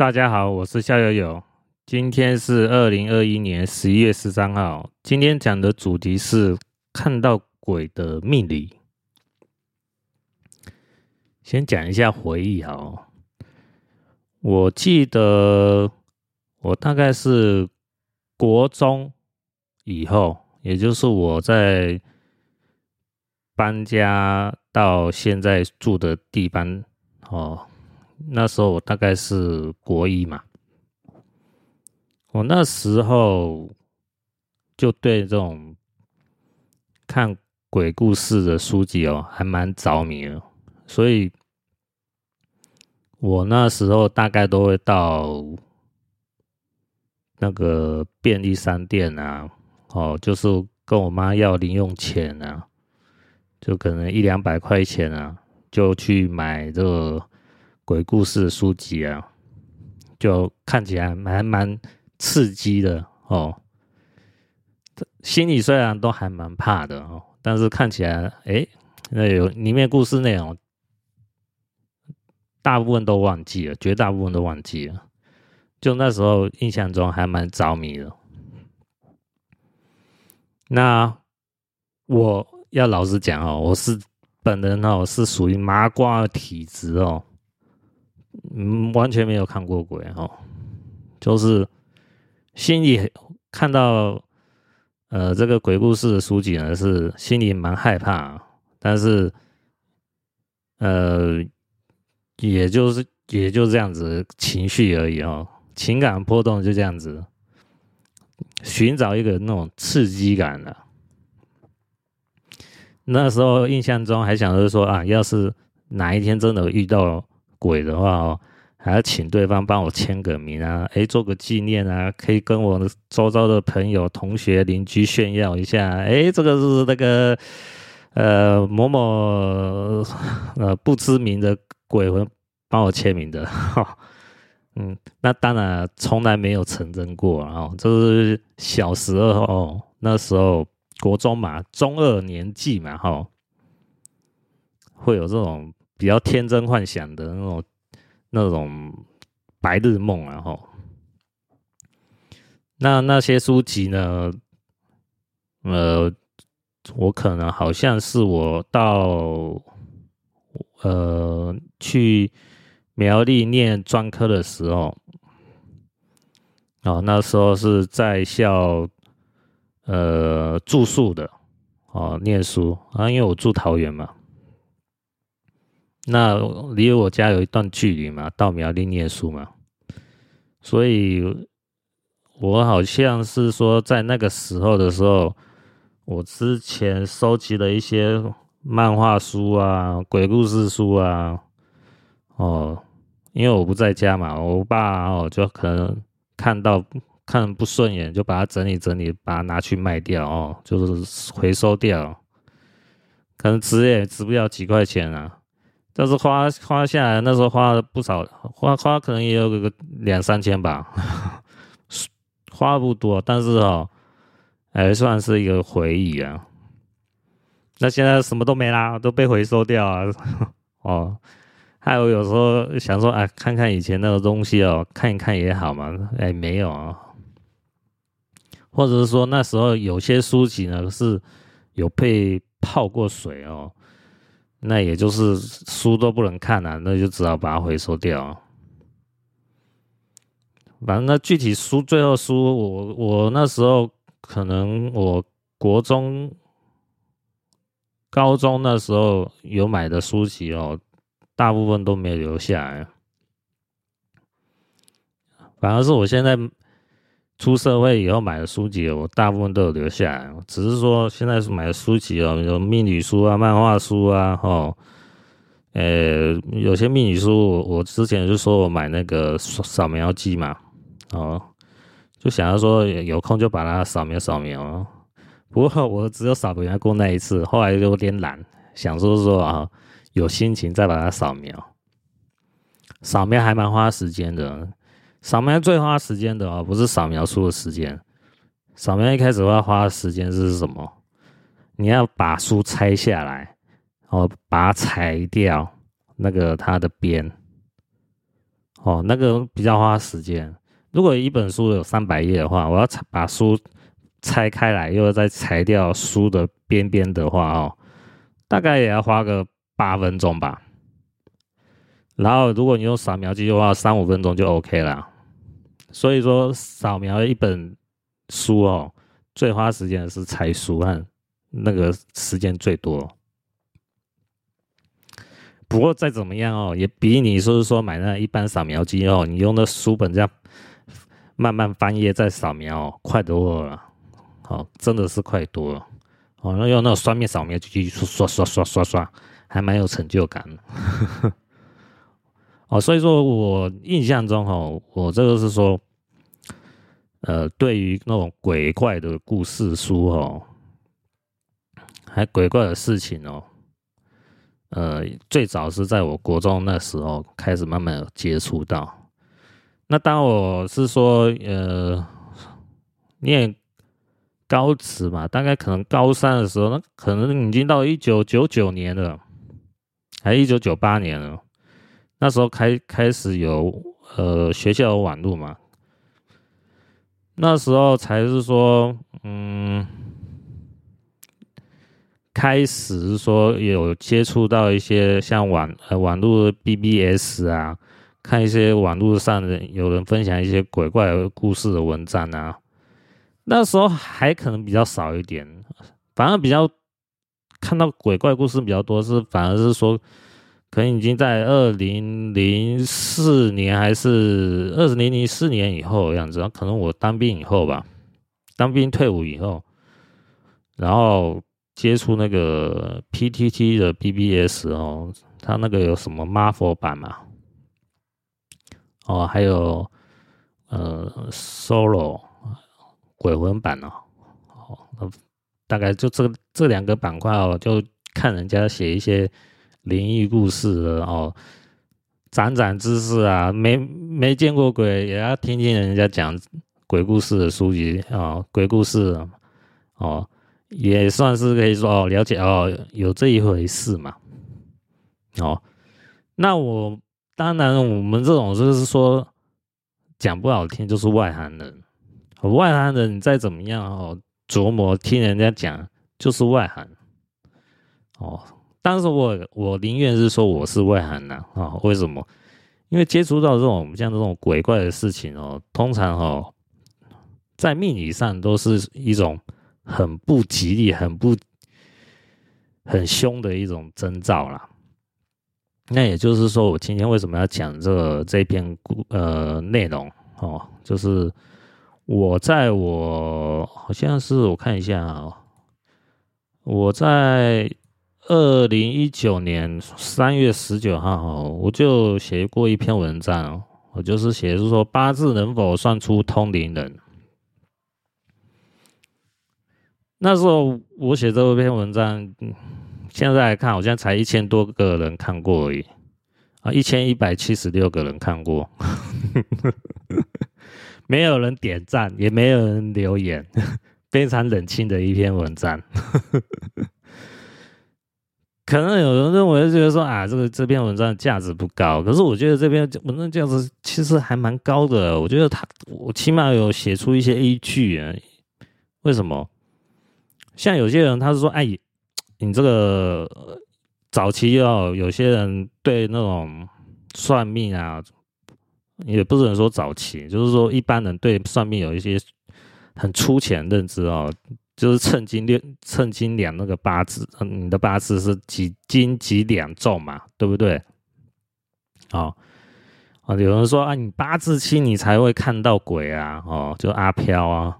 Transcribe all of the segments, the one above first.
大家好，我是夏友友。今天是二零二一年十一月十三号。今天讲的主题是看到鬼的命理。先讲一下回忆哈，我记得我大概是国中以后，也就是我在搬家到现在住的地方哦。那时候我大概是国一嘛，我那时候就对这种看鬼故事的书籍哦，还蛮着迷的，所以我那时候大概都会到那个便利商店啊，哦，就是跟我妈要零用钱啊，就可能一两百块钱啊，就去买这个。鬼故事的书籍啊，就看起来蛮蛮刺激的哦。心里虽然都还蛮怕的哦，但是看起来，哎，那有里面故事内容，大部分都忘记了，绝大部分都忘记了。就那时候印象中还蛮着迷的。那我要老实讲哦，我是本人哦，是属于麻瓜体质哦。嗯，完全没有看过鬼哦，就是心里看到呃这个鬼故事的书籍呢，是心里蛮害怕，但是呃也就是也就这样子情绪而已哦，情感波动就这样子，寻找一个那种刺激感的。那时候印象中还想着说啊，要是哪一天真的遇到。鬼的话哦，还要请对方帮我签个名啊，诶，做个纪念啊，可以跟我周遭的朋友、同学、邻居炫耀一下，诶，这个是那个呃某某呃不知名的鬼魂帮我签名的，哈，嗯，那当然从来没有成真过啊，就是小时候那时候国中嘛，中二年纪嘛，哈，会有这种。比较天真幻想的那种、那种白日梦啊，吼。那那些书籍呢？呃，我可能好像是我到呃去苗栗念专科的时候，哦，那时候是在校呃住宿的哦，念书啊，因为我住桃园嘛。那离我家有一段距离嘛，到苗栗念书嘛，所以我好像是说在那个时候的时候，我之前收集了一些漫画书啊、鬼故事书啊，哦，因为我不在家嘛，我爸哦就可能看到看不顺眼，就把它整理整理，把它拿去卖掉哦，就是回收掉，可能值也值不了几块钱啊。但是花花下来，那时候花了不少，花花可能也有个两三千吧，花不多，但是哦，还算是一个回忆啊。那现在什么都没啦，都被回收掉啊。哦，还有有时候想说，哎，看看以前那个东西哦，看一看也好嘛。哎，没有啊，或者是说那时候有些书籍呢是有被泡过水哦。那也就是书都不能看了，那就只好把它回收掉。反正那具体书，最后书，我我那时候可能我国中、高中那时候有买的书籍哦，大部分都没有留下来。反而是我现在。出社会以后买的书籍，我大部分都有留下来。只是说现在是买的书籍哦，有命理书啊、漫画书啊，吼，呃，有些命理书，我我之前就说我买那个扫描机嘛，哦，就想要说有空就把它扫描扫描。不过我只有扫描过那一次，后来就有点懒，想说说啊，有心情再把它扫描。扫描还蛮花时间的。扫描最花时间的啊，不是扫描书的时间。扫描一开始要花的时间是什么？你要把书拆下来，然后把它裁掉那个它的边，哦，那个比较花时间。如果一本书有三百页的话，我要把书拆开来，又要再裁掉书的边边的话哦，大概也要花个八分钟吧。然后如果你用扫描机的话，三五分钟就 OK 了。所以说，扫描一本书哦，最花时间的是拆书和那个时间最多。不过再怎么样哦，也比你说是说买那一般扫描机哦，你用的书本这样。慢慢翻页再扫描，快多了，好，真的是快多了，哦，那用那种双面扫描机去刷刷刷刷刷，还蛮有成就感的，哦，所以说我印象中哦，我这个是说，呃，对于那种鬼怪的故事书哦，还鬼怪的事情哦，呃，最早是在我国中那时候开始慢慢接触到。那当我是说，呃，念高职嘛，大概可能高三的时候，那可能已经到一九九九年了，还一九九八年了。那时候开开始有呃学校有网络嘛，那时候才是说，嗯，开始说有接触到一些像网呃网络 BBS 啊。看一些网络上的有人分享一些鬼怪故事的文章啊，那时候还可能比较少一点，反而比较看到鬼怪故事比较多，是反而是说，可能已经在二零零四年还是二零零四年以后的样子，可能我当兵以后吧，当兵退伍以后，然后接触那个 PTT 的 BBS 哦，它那个有什么 Marvel 版嘛？哦，还有呃，Solo 鬼魂版哦，哦，大概就这这两个板块哦，就看人家写一些灵异故事哦，长长知识啊，没没见过鬼也要听听人家讲鬼故事的书籍啊，哦，鬼故事哦，也算是可以说哦，了解哦，有这一回事嘛，哦，那我。当然，我们这种就是说讲不好听，就是外行人。外行人，你再怎么样哦，琢磨听人家讲，就是外行。哦，但是我我宁愿是说我是外行人啊。为什么？因为接触到这种像这种鬼怪的事情哦，通常哦，在命理上都是一种很不吉利、很不很凶的一种征兆啦。那也就是说，我今天为什么要讲这这篇故呃内容哦？就是我在我好像是我看一下啊，我在二零一九年三月十九号，我就写过一篇文章，我就是写是说八字能否算出通灵人。那时候我写这篇文章。现在来看，好像才一千多个人看过而已啊，一千一百七十六个人看过，没有人点赞，也没有人留言，非常冷清的一篇文章。可能有人认为，觉得说啊，这个这篇文章价值不高，可是我觉得这篇文章价值其实还蛮高的。我觉得他，我起码有写出一些依据啊。为什么？像有些人他是说，哎。你这个早期要有些人对那种算命啊，也不能说早期，就是说一般人对算命有一些很粗浅的认知哦，就是称斤量称斤两那个八字，你的八字是几斤几两重嘛，对不对？哦，啊，有人说啊，你八字轻你才会看到鬼啊，哦，就阿飘啊，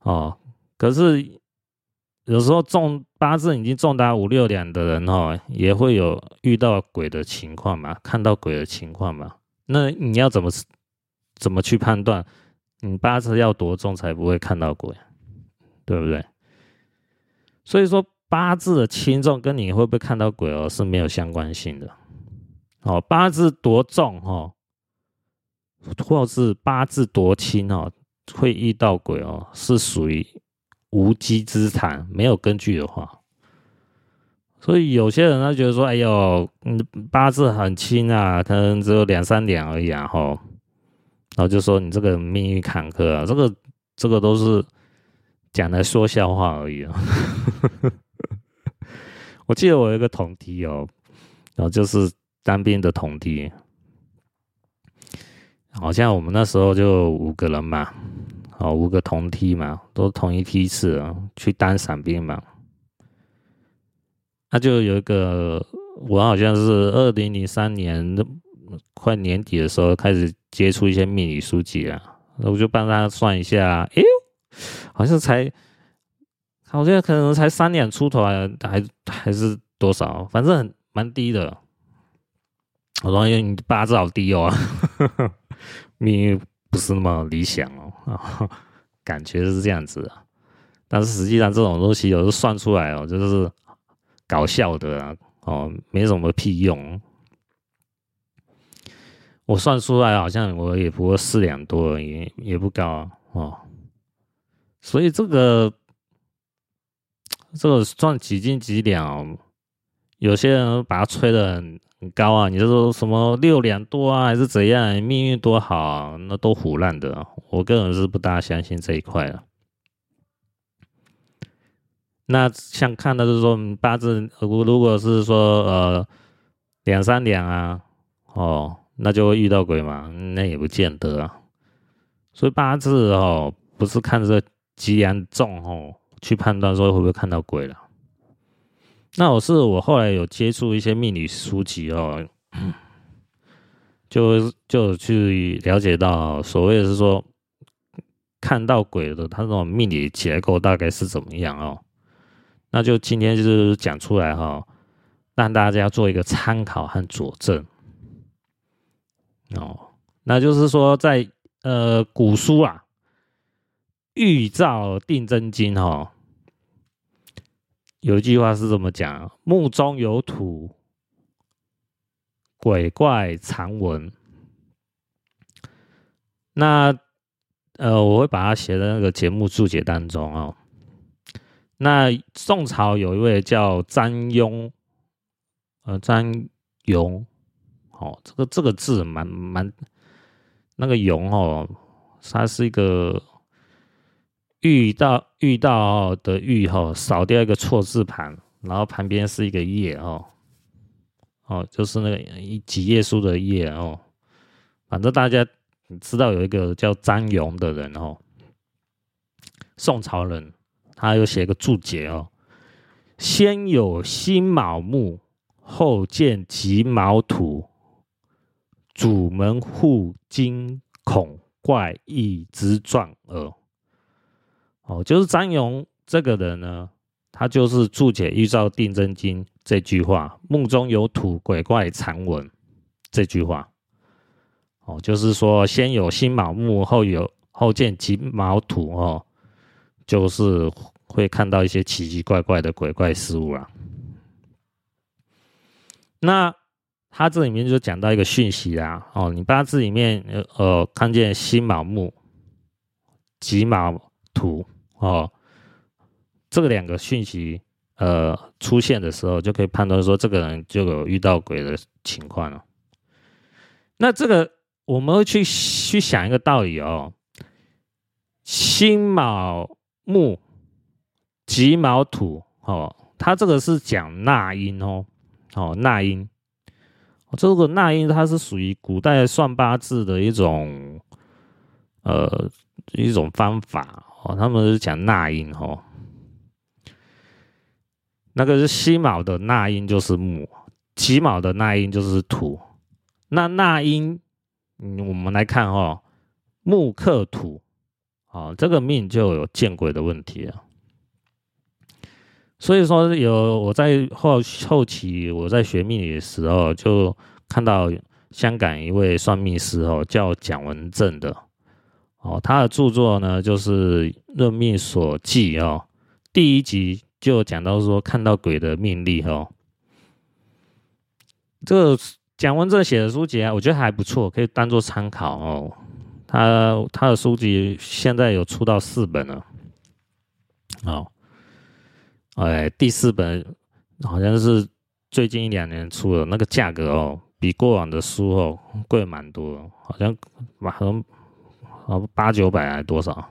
哦，可是。有时候重八字已经重达五六两的人哦，也会有遇到鬼的情况嘛，看到鬼的情况嘛。那你要怎么怎么去判断你八字要多重才不会看到鬼，对不对？所以说八字的轻重跟你会不会看到鬼哦是没有相关性的。哦，八字多重哦，或是八字多轻哦，会遇到鬼哦，是属于。无稽之谈，没有根据的话，所以有些人他觉得说，哎呦，嗯，八字很轻啊，可能只有两三点而已啊，吼，然后就说你这个命运坎坷啊，这个这个都是讲来说笑话而已啊。我记得我有一个同梯哦，然后就是当兵的同梯，好像我们那时候就五个人嘛，哦，五个同梯嘛，都同一梯次啊，去当伞兵嘛。那就有一个，我好像是二零零三年快年底的时候开始接触一些命理书籍啊，那我就帮他算一下，哎，好像才，好像可能才三两出头啊，还还是多少，反正很蛮低的。我说你八字好低哦，命运不是那么理想哦，感觉是这样子，但是实际上这种东西有时候算出来哦，就是。搞笑的啊，哦，没什么屁用。我算出来好像我也不过四两多而已，也不高，哦。所以这个这个算几斤几两？有些人把它吹得很很高啊，你就说什么六两多啊，还是怎样？命运多好啊，那都胡烂的。我个人是不大相信这一块的。那像看的是说八字，如果如果是说呃两三两啊，哦，那就会遇到鬼嘛？那也不见得啊。所以八字哦，不是看这几两重哦去判断说会不会看到鬼了。那我是我后来有接触一些命理书籍哦，就就去了解到所谓是说看到鬼的，他那种命理结构大概是怎么样哦。那就今天就是讲出来哈，让大家做一个参考和佐证哦。那就是说，在呃古书啊，《玉造定真经》哦，有一句话是这么讲：墓中有土，鬼怪常闻。那呃，我会把它写在那个节目注解当中哦。那宋朝有一位叫张庸，呃，张庸，哦，这个这个字蛮蛮，那个庸哦，它是一个遇到遇到的遇哈，少掉一个错字旁，然后旁边是一个叶哦，哦，就是那个几页书的页哦，反正大家知道有一个叫张勇的人哦，宋朝人。他又写个注解哦，先有辛卯木，后见己卯土，主门户惊恐怪异之状耳。哦，就是张勇这个人呢，他就是注解《玉照定真经》这句话：“墓中有土，鬼怪常闻。”这句话，哦，就是说先有辛卯木，后有后见己卯土哦。就是会看到一些奇奇怪怪的鬼怪事物啊。那他这里面就讲到一个讯息啊，哦，你八字里面呃看见辛卯木、己卯土哦，这两个讯息呃出现的时候，就可以判断说这个人就有遇到鬼的情况了。那这个我们会去去想一个道理哦，辛卯。木己卯土哦，它这个是讲纳音哦，哦纳音，这个纳音它是属于古代算八字的一种呃一种方法哦，他们是讲纳音哦，那个是西卯的纳音就是木，己卯的纳音就是土，那纳音，嗯，我们来看哦，木克土。哦，这个命就有见鬼的问题啊。所以说有我在后后期我在学命理的时候，就看到香港一位算命师哦，叫蒋文正的哦，他的著作呢就是《论命所记》哦，第一集就讲到说看到鬼的命例哦。这个蒋文正写的书籍啊，我觉得还不错，可以当做参考哦。他他的书籍现在有出到四本了，哦，哎，第四本好像是最近一两年出的，那个价格哦，比过往的书哦贵蛮多，好像买好像哦八九百还多少，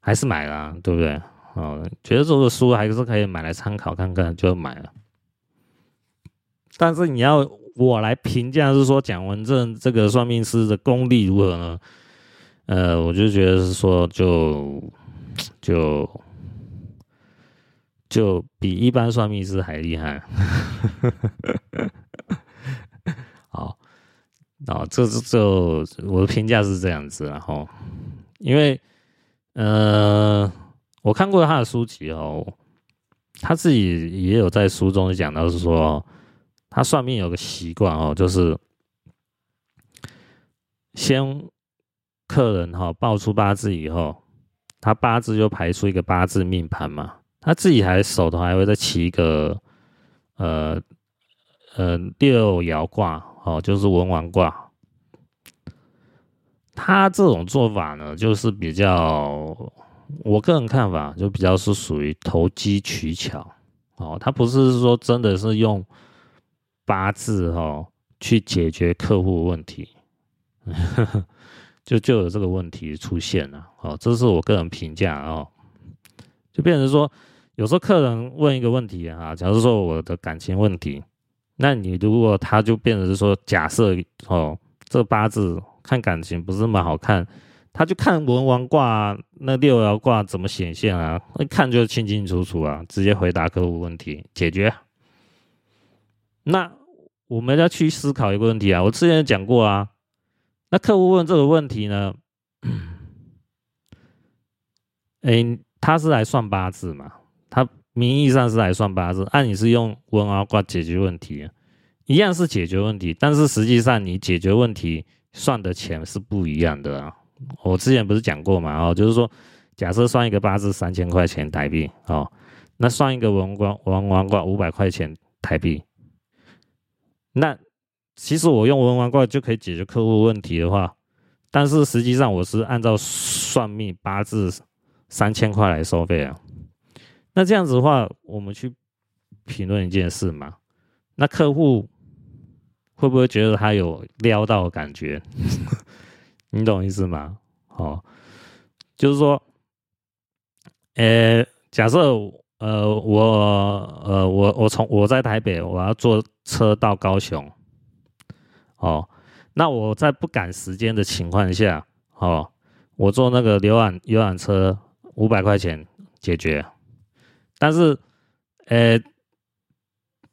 还是买了，对不对？哦，觉得这个书还是可以买来参考看看，就买了。但是你要我来评价，是说蒋文正这个算命师的功力如何呢？呃，我就觉得是说，就就就比一般算命师还厉害。好，哦，这这这我的评价是这样子，然后因为呃，我看过他的书籍哦，他自己也有在书中讲到是说，他算命有个习惯哦，就是先。客人哈报出八字以后，他八字就排出一个八字命盘嘛，他自己还手头还会再起一个呃呃六爻卦哦，就是文王卦。他这种做法呢，就是比较我个人看法，就比较是属于投机取巧哦，他不是说真的是用八字哦去解决客户问题。就就有这个问题出现了，哦，这是我个人评价哦，就变成说，有时候客人问一个问题啊，假如说我的感情问题，那你如果他就变成是说，假设哦，这八字看感情不是那么好看，他就看文王卦那六爻卦怎么显现啊，一看就清清楚楚啊，直接回答客户问题解决。那我们要去思考一个问题啊，我之前讲过啊。那客户问这个问题呢？哎，他是来算八字嘛？他名义上是来算八字，按、啊、你是用文王卦解决问题，一样是解决问题，但是实际上你解决问题算的钱是不一样的啊。我之前不是讲过嘛？哦，就是说，假设算一个八字三千块钱台币哦，那算一个文王文王卦五百块钱台币，那。其实我用文王卦就可以解决客户问题的话，但是实际上我是按照算命八字三千块来收费啊。那这样子的话，我们去评论一件事嘛，那客户会不会觉得他有撩到的感觉？你懂意思吗？哦，就是说，呃，假设呃我呃我我从我在台北，我要坐车到高雄。哦，那我在不赶时间的情况下，哦，我坐那个游览游览车五百块钱解决，但是，呃，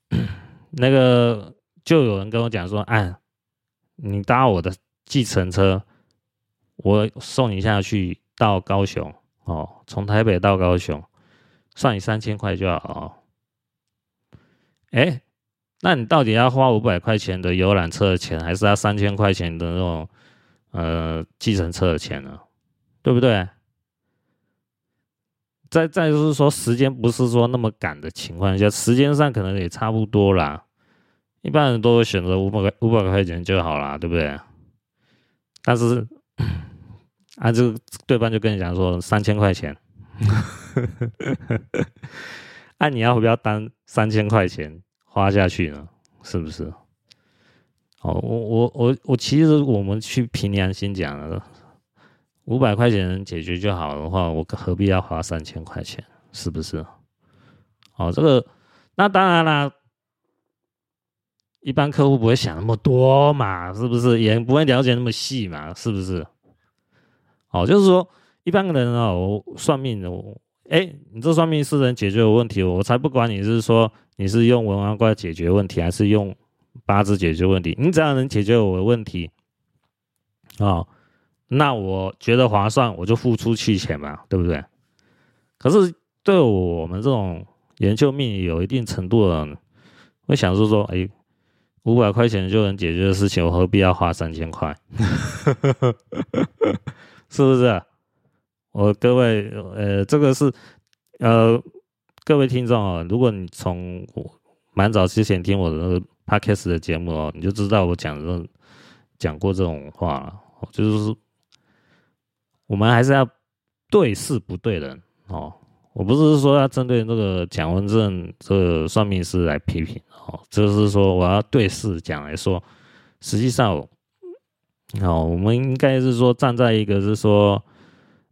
那个就有人跟我讲说，哎，你搭我的计程车，我送你下去到高雄，哦，从台北到高雄，算你三千块就好，哦，哎。那你到底要花五百块钱的游览车的钱，还是要三千块钱的那种呃计程车的钱呢？对不对？再再就是说，时间不是说那么赶的情况下，时间上可能也差不多啦。一般人都会选择五百块五百块钱就好啦，对不对？但是啊，这对方就跟你讲说三千块钱，那、你要不要当三千块钱？花下去呢，是不是？哦，我我我我其实我们去凭良心讲了，五百块钱能解决就好的话，我何必要花三千块钱？是不是？哦，这个那当然啦，一般客户不会想那么多嘛，是不是？也不会了解那么细嘛，是不是？哦，就是说一般人哦，我算命的，哎，你这算命是能解决我问题，我才不管你是说。你是用文王卦解决问题，还是用八字解决问题？你只要能解决我的问题，哦，那我觉得划算，我就付出去钱嘛，对不对？可是对我们这种研究命有一定程度的人，会想说说，哎，五百块钱就能解决的事情，我何必要花三千块？是不是？我各位，呃，这个是，呃。各位听众啊，如果你从蛮早之前听我的那个 podcast 的节目哦，你就知道我讲这讲过这种话了，就是我们还是要对事不对人哦。我不是说要针对那个蒋文正这个算命师来批评哦，就是说我要对事讲来说，实际上，哦，我们应该是说站在一个是说，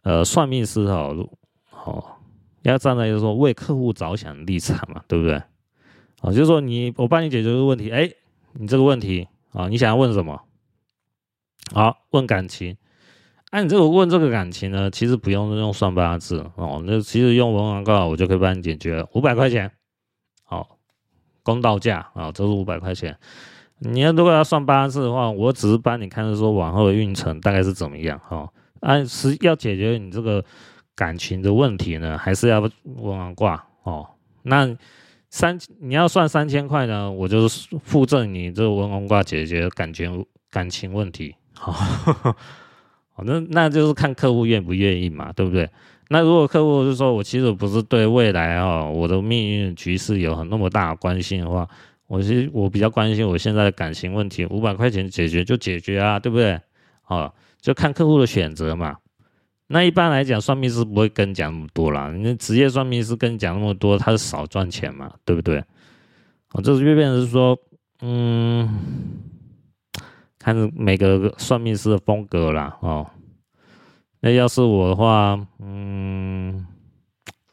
呃，算命师哈，哦，要站在就是说为客户着想的立场嘛，对不对？哦，就是说你我帮你解决这个问题，哎，你这个问题啊，你想要问什么？好，问感情。那、你这个问这个感情呢，其实不用用算八字哦，那其实用文王卦我就可以帮你解决，五百块钱，好、公道价啊，这是五百块钱。你要如果要算八字的话，我只是帮你看说往后的运程大概是怎么样哈。按、哦、是、要解决你这个感情的问题呢，还是要文王卦哦？那三你要算三千块呢，我就是附赠你这个文王卦解决感情感情问题，好、哦。那那就是看客户愿不愿意嘛，对不对？那如果客户是说我其实不是对未来哦，我的命运局势有很那么大的关心的话，我其实我比较关心我现在的感情问题，五百块钱解决就解决啊，对不对？哦，就看客户的选择嘛。那一般来讲，算命师不会跟你讲那么多啦，你职业算命师跟你讲那么多，他是少赚钱嘛，对不对？哦，这是就变成是说，嗯。看每个算命师的风格啦，哦，那要是我的话，嗯，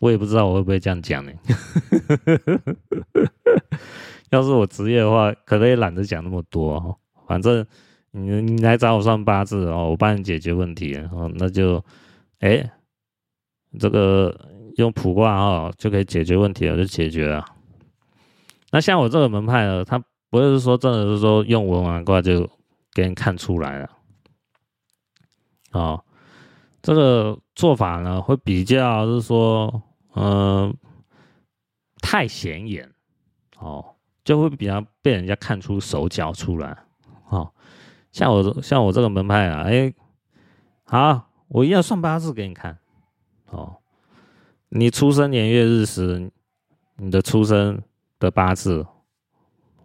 我也不知道我会不会这样讲呢。要是我职业的话，可能也懒得讲那么多。反正你你来找我算八字哦，我帮你解决问题哦，那就，哎、这个用卜卦哦就可以解决问题了，就解决了。那像我这个门派呢，他不是说真的是说用文玩卦就。给人看出来了，哦，这个做法呢会比较是说，嗯、太显眼，哦，就会比较被人家看出手脚出来，哦，像我像我这个门派啊，哎，好，我一样算八字给你看，哦，你出生年月日时，你的出生的八字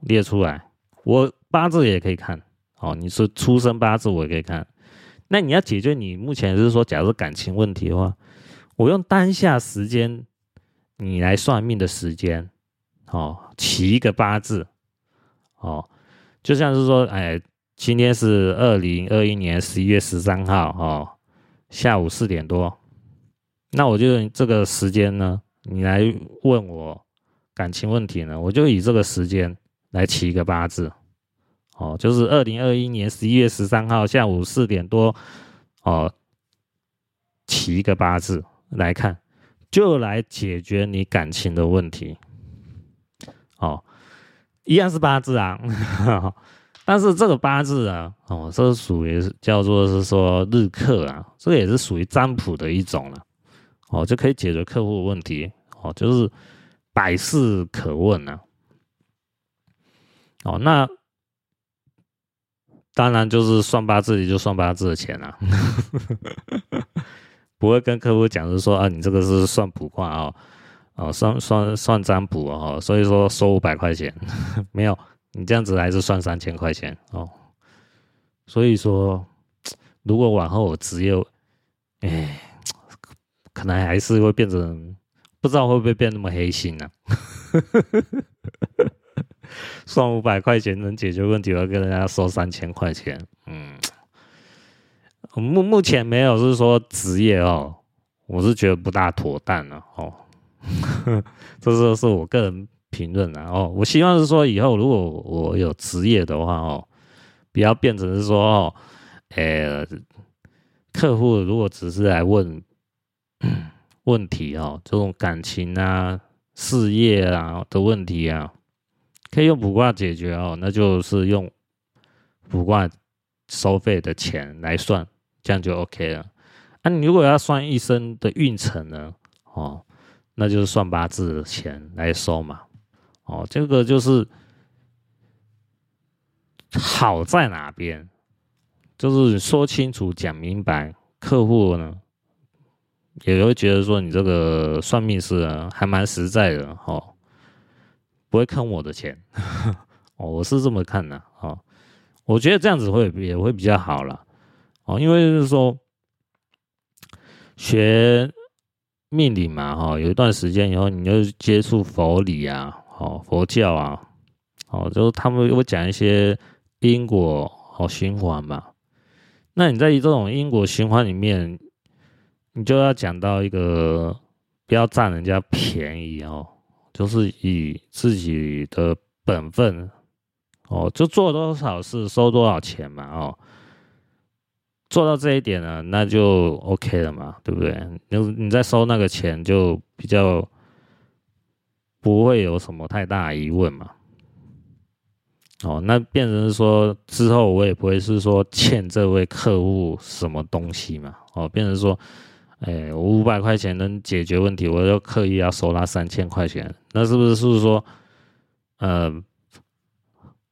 列出来，我八字也可以看。哦，你说出生八字我也可以看，那你要解决你目前就是说，假如感情问题的话，我用当下时间你来算命的时间，哦，起一个八字，哦，就像是说，哎，今天是二零二一年十一月十三号，哦，下午四点多，那我就用这个时间呢，你来问我感情问题呢，我就以这个时间来起一个八字。哦，就是二零二一年十一月十三号下午四点多，哦，起一个八字来看，就来解决你感情的问题。哦，一样是八字啊，但是这个八字啊，哦，这是属于叫做是说日课啊，这个也是属于占卜的一种了。哦，就可以解决客户问题。哦，就是百事可问啊。哦，那。当然，就是算八字，也就算八字的钱啊，不会跟客户讲，是说啊，你这个是算卜卦啊，哦，算算算占卜啊，所以说收五百块钱，没有，你这样子还是算三千块钱哦。所以说，如果往后我职业，哎，可能还是会变成，不知道会不会变那么黑心呢？算五百块钱能解决问题，我要跟人家收三千块钱。嗯，目目前没有，是说职业哦，我是觉得不大妥当了哦。这是是我个人评论啊哦。我希望是说以后如果我有职业的话哦，不要变成是说哦，呃，客户如果只是来问 问题哦，这种感情啊、事业啊的问题啊。可以用卜卦解决哦，那就是用卜卦收费的钱来算，这样就 OK 了。那、啊、你如果要算一生的运程呢？哦，那就是算八字的钱来收嘛。哦，这个就是好在哪边，就是说清楚、讲明白，客户呢也会觉得说你这个算命师啊还蛮实在的哦。不会坑我的钱，哦，我是这么看的，哦，我觉得这样子会也会比较好了，哦，因为就是说学命理嘛，哈，有一段时间以后，你就接触佛理啊，哦，佛教啊，哦，就是他们会讲一些因果哦循环嘛。那你在这种因果循环里面，你就要讲到一个不要占人家便宜哦，就是以自己的本分哦，就做多少事收多少钱嘛，哦。做到这一点呢，那就 OK 了嘛，对不对？你你再收那个钱，就比较不会有什么太大疑问嘛。哦，那变成说之后我也不会是说欠这位客户什么东西嘛。哦，变成说，哎，我五百块钱能解决问题，我就刻意要收他三千块钱，那是不是是不是说，呃？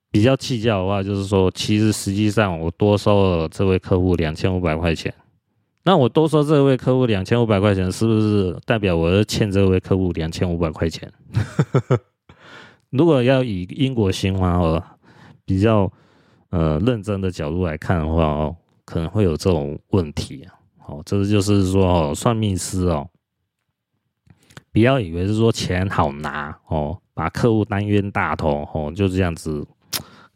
比较计较的话，就是说，其实实际上我多收了这位客户两千五百块钱。那我多收这位客户两千五百块钱，是不是代表我要欠这位客户两千五百块钱？如果要以英国新华哦，比较呃认真的角度来看的话哦，可能会有这种问题啊。哦，这就是说哦，算命师哦，不要以为是说钱好拿哦，把客户当冤大头哦，就这样子。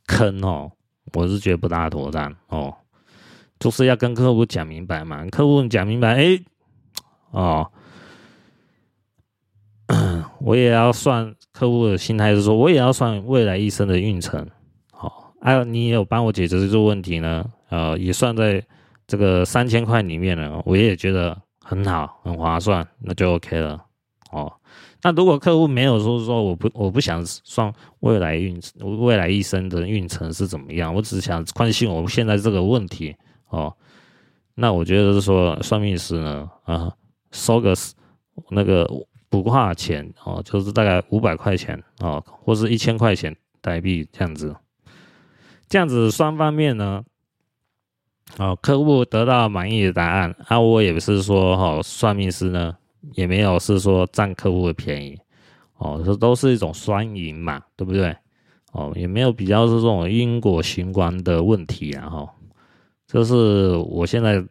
坑哦，我是觉得不大妥当哦，就是要跟客户讲明白嘛。客户讲明白，哎，哦，我也要算客户的心态，是说我也要算未来一生的运程。好，还有你也有帮我解决这个问题呢，呃，也算在这个三千块里面呢，我也觉得很好，很划算，那就 OK 了，哦。那如果客户没有说说我不我不想算未来运未来一生的运程是怎么样，我只想关心我们现在这个问题哦。那我觉得是说算命师呢啊收个那个卜卦钱哦，就是大概五百块钱哦，或是一千块钱代币这样子，这样子双方面呢哦，客户得到满意的答案，啊我也不是说哈、哦、算命师呢。也没有是说占客户的便宜，哦，这都是一种双赢嘛，对不对？哦，也没有比较是这种因果循环的问题啊，哈，这是我现在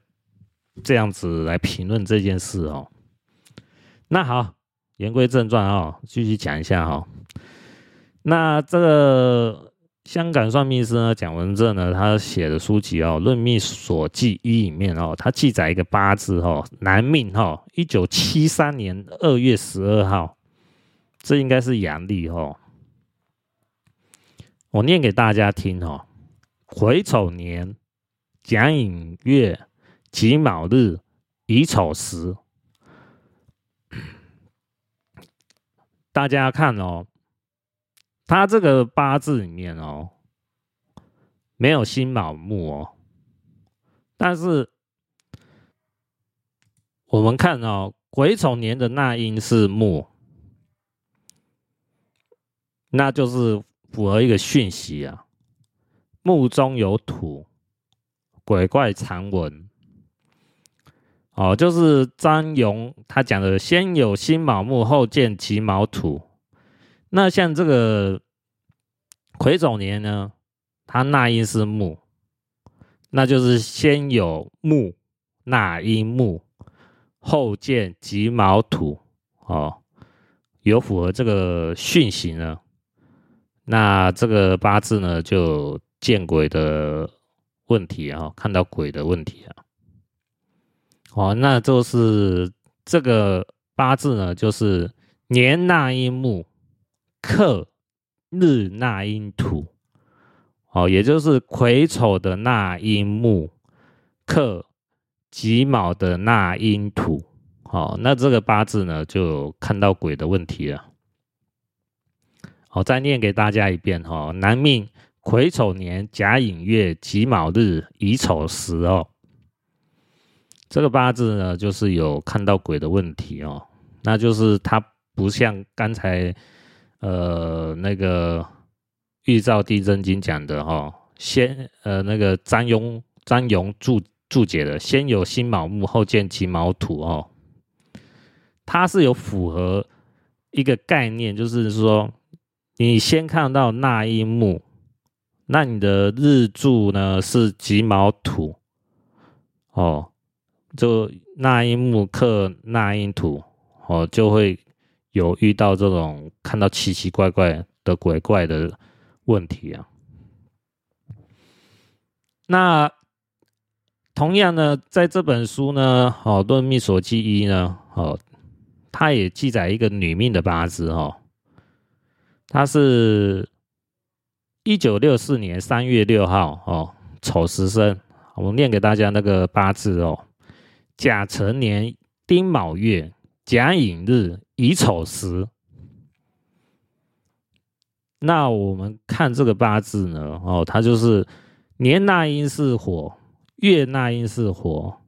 这样子来评论这件事哦。那好，言归正传啊，继续讲一下哈。那这个。香港算命师呢，蒋文正呢，他写的书籍哦，《论命所记一》里面哦，他记载一个八字哦，男命哈，一九七三年二月十二号，这应该是阳历哦。我念给大家听哦，癸丑年甲寅月己卯日乙丑时，大家看哦。他这个八字里面哦，没有辛卯木哦，但是我们看哦，癸丑年的纳音是木，那就是符合一个讯息啊，木中有土，鬼怪常闻。哦，就是张勇他讲的，先有辛卯木，后见己卯土。那像这个癸丑年呢，它纳音是木，那就是先有木纳音木，后见己卯土哦，有符合这个讯息呢，那这个八字呢就见鬼的问题啊，看到鬼的问题啊，哦，那就是这个八字呢，就是年纳音木。克日纳音土，哦，也就是癸丑的纳音木，克己卯的纳音土，好，那这个八字呢，就看到鬼的问题了。好，再念给大家一遍哈，男命癸丑年甲寅月己卯日乙丑时哦，这个八字呢，就是有看到鬼的问题哦，那就是它不像刚才。呃，那个《预兆地震经》讲的哈，先呃那个张庸张庸注注解的，先有辛卯木，后见己卯土哦，它是有符合一个概念，就是说你先看到那一木，那你的日柱呢是己卯土哦，就那一木克那一土哦，就会有遇到这种看到奇奇怪怪的鬼怪的问题啊。那同样呢，在这本书呢，哦，《论命所记一》呢，哦，它也记载一个女命的八字哦，它是一九六四年三月六号哦，丑时生。我念给大家那个八字哦，甲辰年丁卯月甲寅日乙丑时。那我们看这个八字呢，哦，它就是年纳音是火，月纳音是火，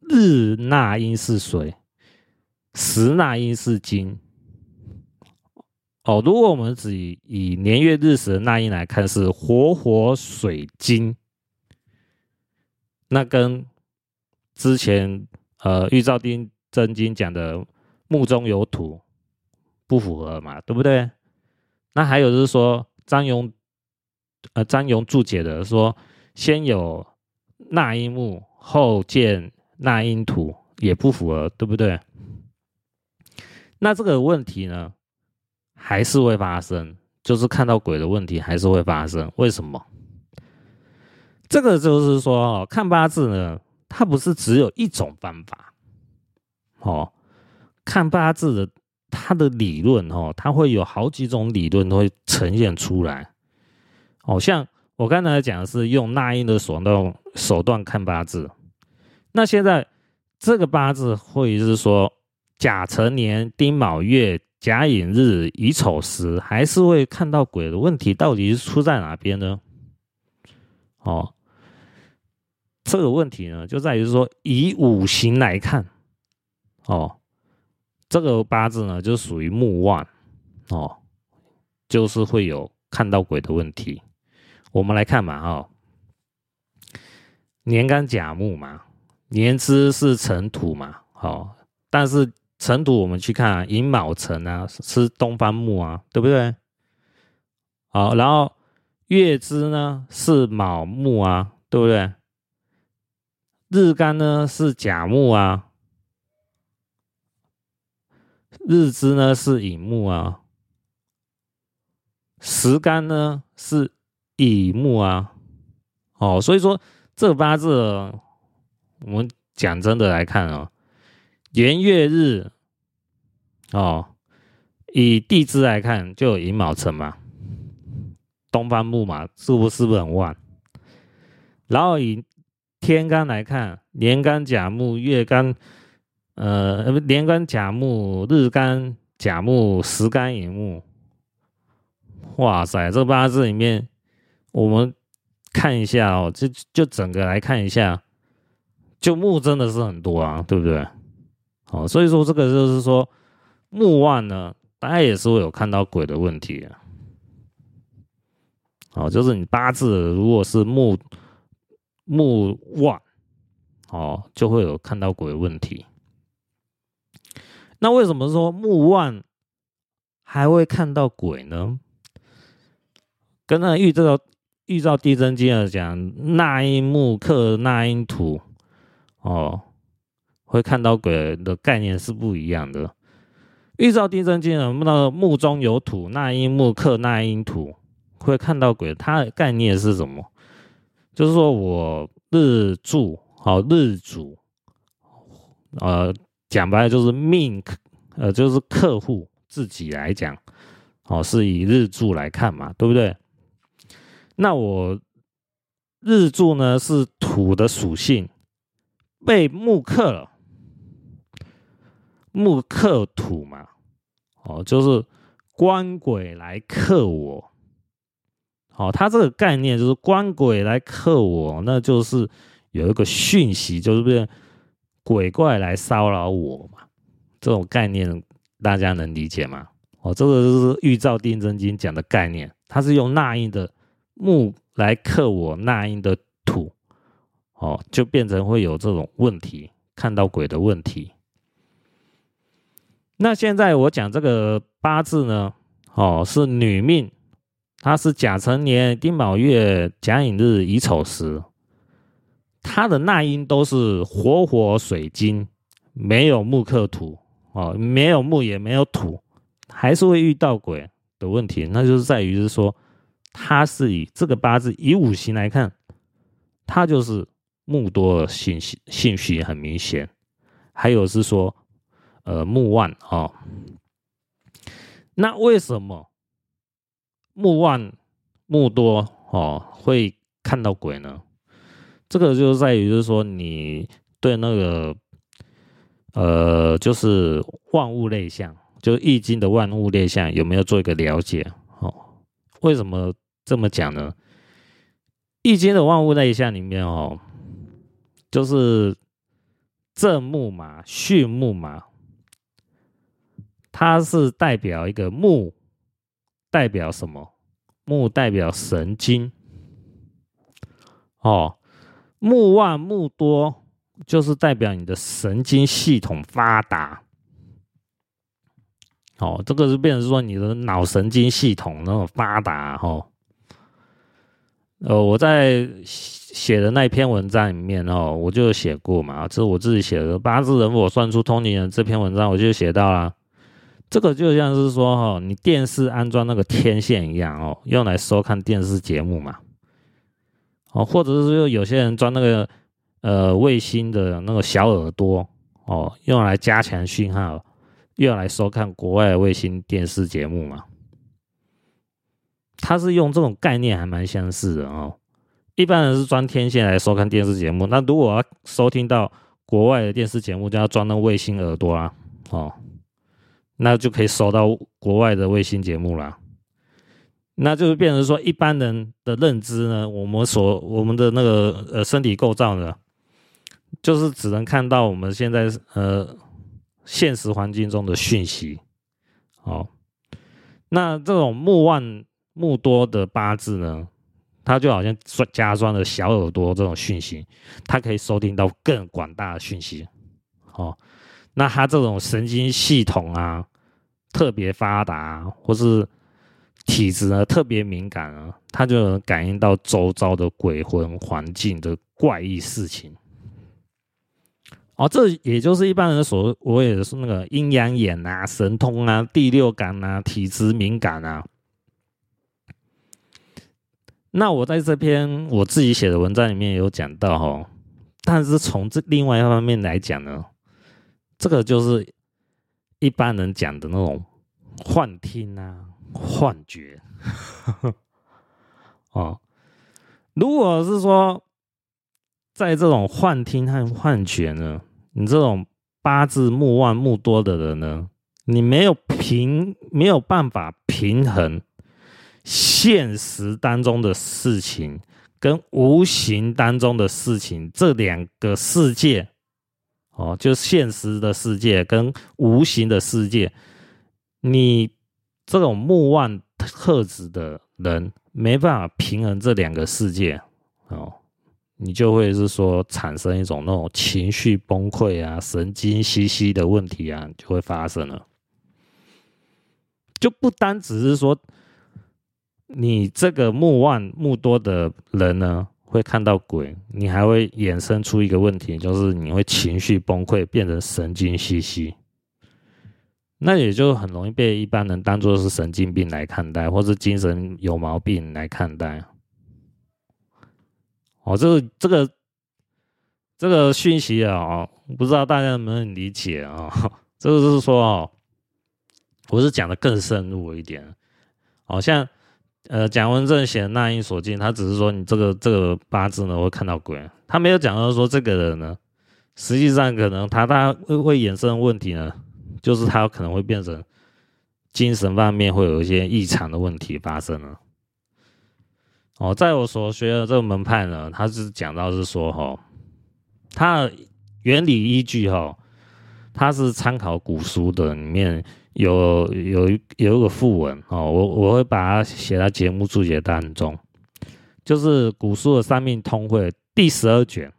日纳音是水，时纳音是金。哦，如果我们只以，年月日时的纳音来看，是火火水金。那跟之前呃《玉照丁真经》讲的木中有土不符合嘛，对不对？那还有就是说张勇呃张勇注解的说，先有纳音木，后见纳音土，也不符合，对不对？那这个问题呢，还是会发生，就是看到鬼的问题还是会发生，为什么？这个就是说，看八字呢，它不是只有一种方法，哦，看八字的他的理论，哦，他会有好几种理论都会呈现出来，哦，像我刚才讲的是用纳音的手段手段看八字，那现在这个八字会是说甲辰年丁卯月甲寅日乙丑时，还是会看到鬼的问题，到底是出在哪边呢？哦。这个问题呢，就在于说，以五行来看，哦，这个八字呢就属于木旺，哦，就是会有看到鬼的问题。我们来看嘛，哦，年干甲木嘛，年支是辰土嘛，哦，但是辰土我们去看啊，寅卯辰啊，是东方木啊，对不对？好，然后月支呢是卯木啊，对不对？日干呢是甲木啊，日支呢是乙木啊，时干呢是乙木啊，哦，所以说这八字，我们讲真的来看哦，年月日哦，以地支来看就有寅卯辰嘛，东方木嘛，是不是不是很旺？然后以天干来看，年干甲木，月干呃，连干甲木，日干甲木，时干寅木。哇塞，这八字里面，我们看一下哦，就就整个来看一下，就木真的是很多啊，对不对？好，所以说这个就是说木旺呢，大家也是会有看到鬼的问题啊。好，就是你八字如果是木。木旺，哦，就会有看到鬼的问题。那为什么说木旺还会看到鬼呢？跟那玉照玉照地震经的讲，纳音木克纳音土，哦，会看到鬼的概念是不一样的。玉照地震经的那木中有土，纳音木克纳音土，会看到鬼，它的概念是什么？就是说我日柱好日主，呃，讲白了就是命，呃，就是客户自己来讲，哦，是以日柱来看嘛，对不对？那我日柱呢是土的属性，被木克了，木克土嘛，哦，就是官鬼来克我。好，他这个概念就是官鬼来克我，那就是有一个讯息，就是不是鬼怪来骚扰我嘛？这种概念大家能理解吗？哦，这个就是《玉照地真经》讲的概念，它是用纳音的木来克我纳音的土，哦，就变成会有这种问题，看到鬼的问题。那现在我讲这个八字呢，哦，是女命。它是甲辰年丁卯月甲寅日乙丑时，它的纳音都是火火水金，没有木克土哦，没有木也没有土，还是会遇到鬼的问题。那就是在于是说，它是以这个八字以五行来看，它就是木多的信息，信息很明显。还有是说，呃，木旺哦。那为什么木旺木多哦会看到鬼呢？这个就是在于就是说你对那个。呃，就是万物类象，就易经的万物类象有没有做一个了解？哦，为什么这么讲呢？易经的万物类象里面哦，就是正木嘛，巽木嘛，它是代表一个木，代表什么？木代表神经。哦，木旺木多。就是代表你的神经系统发达，哦，这个是变成说你的脑神经系统那种发达哦。呃，我在写的那篇文章里面哦，我就写过嘛，这是我自己写的八字人我算出通灵人这篇文章，我就写到了，这个就像是说哈，你电视安装那个天线一样哦，用来收看电视节目嘛，哦，或者是说有些人装那个。呃，卫星的那个小耳朵哦，用来加强讯号，用来收看国外的卫星电视节目嘛。他是用这种概念还蛮相似的哦。一般人是装天线来收看电视节目，那如果要收听到国外的电视节目，就要装那卫星耳朵啦哦，那就可以收到国外的卫星节目啦。那就是变成说，一般人的认知呢，我们所我们的那个呃身体构造呢。就是只能看到我们现在呃现实环境中的讯息，哦，那这种木万木多的八字呢，它就好像加装了小耳朵这种讯息，它可以收听到更广大的讯息，哦，那它这种神经系统啊特别发达，或是体质呢特别敏感啊，它就能感应到周遭的鬼魂环境的怪异事情。哦，这也就是一般人所我也是那个阴阳眼啊、神通啊、第六感啊、体质敏感啊。那我在这篇我自己写的文章里面有讲到哈，但是从这另外一方面来讲呢，这个就是一般人讲的那种幻听啊、幻觉。哦，如果是说。在这种幻听和幻觉呢，你这种八字木旺木多的人呢，你没有平没有办法平衡现实当中的事情跟无形当中的事情这两个世界，哦，就现实的世界跟无形的世界，你这种木旺特质的人没办法平衡这两个世界，哦。你就会是说产生一种那种情绪崩溃啊、神经兮兮的问题啊，就会发生了。就不单只是说你这个木旺木多的人呢会看到鬼，你还会衍生出一个问题，就是你会情绪崩溃，变成神经兮兮。那也就很容易被一般人当做是神经病来看待，或是精神有毛病来看待。哦，这个这个这个讯息啊，不知道大家能不能理解啊？这个就是说哦，我是讲的更深入一点。好像呃，蒋文正写的《纳音锁镜》，他只是说你这个这个八字呢会看到鬼，他没有讲到说这个人呢，实际上可能他他会会衍生问题呢，就是他有可能会变成精神方面会有一些异常的问题发生了。哦，在我所学的这个门派呢，他是讲到是说哈，它原理依据哈，它是参考古书的，里面有有有一个附文哦，我我会把它写在节目注解当中，就是古书的《三命通会》第十二卷，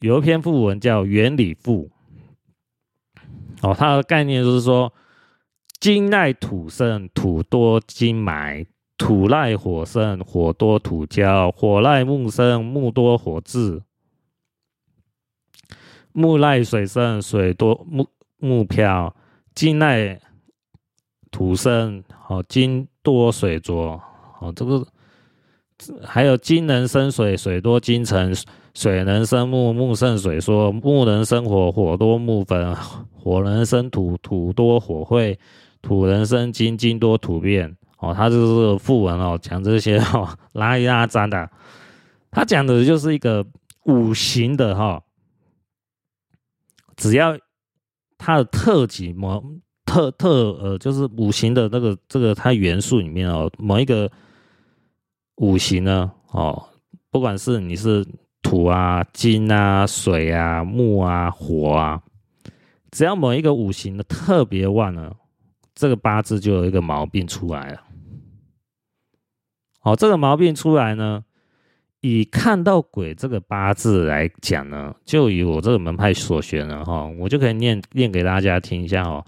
有一篇附文叫《原理附》。哦，它的概念就是说，金赖土生，土多金埋。土赖火生，火多土焦；火赖木生，木多火滞；木赖水生，水多木木漂，金耐土生，哦，金多水浊，哦，这个还有金能生水，水多金沉，水能生木，木胜水说，木能生火，火多木焚，火能生土，土多火晦，土能生金，金多土变。哦，他就是副文哦，讲这些哦，拉一拉杂的，他讲的就是一个五行的哈、哦，只要它的特级某特特呃，就是五行的那个这个它元素里面哦，某一个五行呢哦，不管是你是土啊、金啊、水啊、木啊、火啊，只要某一个五行的特别旺呢，这个八字就有一个毛病出来了。哦，这个毛病出来呢，以看到鬼这个八字来讲呢，就以我这个门派所学呢，哈，我就可以念念给大家听一下哦。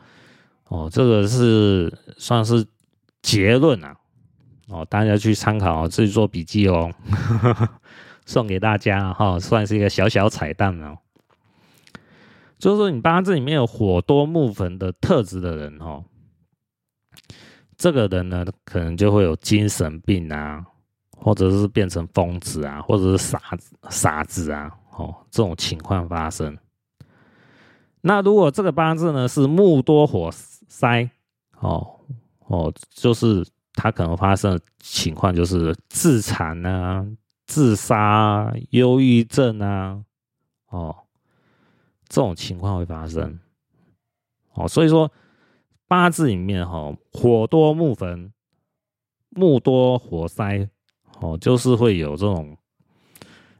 哦，这个是算是结论啊。哦，大家去参考，自己做笔记哦。送给大家哈，算是一个小小彩蛋哦。就是说，你八字里面有火多木焚的特质的人哦。这个人呢，可能就会有精神病啊，或者是变成疯子啊，或者是傻子傻子啊，哦，这种情况发生。那如果这个八字呢是木多火塞，哦哦，就是他可能发生的情况就是自残啊、自杀、忧郁症啊，哦，这种情况会发生。哦，所以说。八字里面哈，火多木焚，木多火塞，哦，就是会有这种，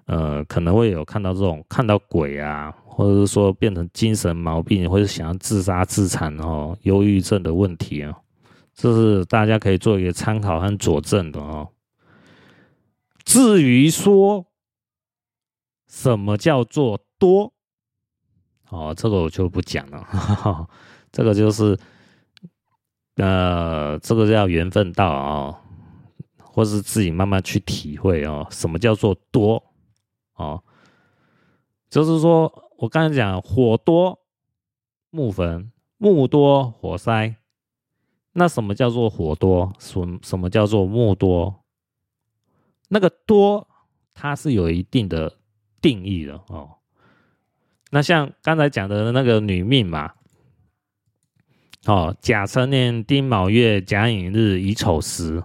呃，可能会有看到这种看到鬼啊，或者是说变成精神毛病，或者想要自杀自残哦，忧郁症的问题啊，这是大家可以做一个参考和佐证的哦。至于说什么叫做多，哦，这个我就不讲了，哈哈，这个就是。呃，这个叫缘分到啊、哦，或是自己慢慢去体会哦。什么叫做多哦？就是说我刚才讲火多木焚，木多火塞。那什么叫做火多？什什么叫做木多？那个多它是有一定的定义的哦。那像刚才讲的那个女命嘛。哦，甲辰年丁卯月甲寅日乙丑时。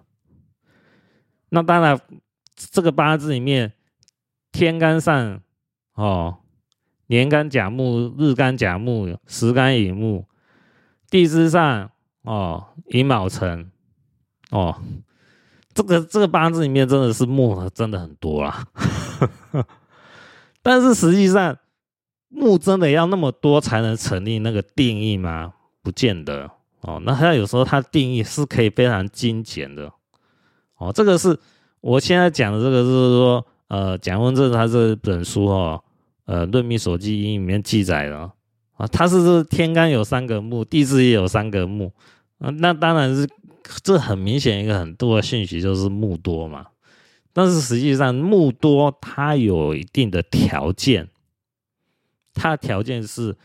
那当然，这个八字里面，天干上哦，年干甲木，日干甲木，时干乙木，地支上哦，乙卯辰哦，这个这个八字里面真的是木真的很多啦。但是实际上，木真的要那么多才能成立那个定义吗？不见得哦，那他有时候他定义是可以非常精简的哦。这个是我现在讲的，这个就是说，呃，蒋文正他这本书哦，呃，《论命所记英》里面记载的啊，他是这天干有三个木，地支也有三个木啊，那当然是这很明显一个很多的信息就是木多嘛。但是实际上木多它有一定的条件，它的条件是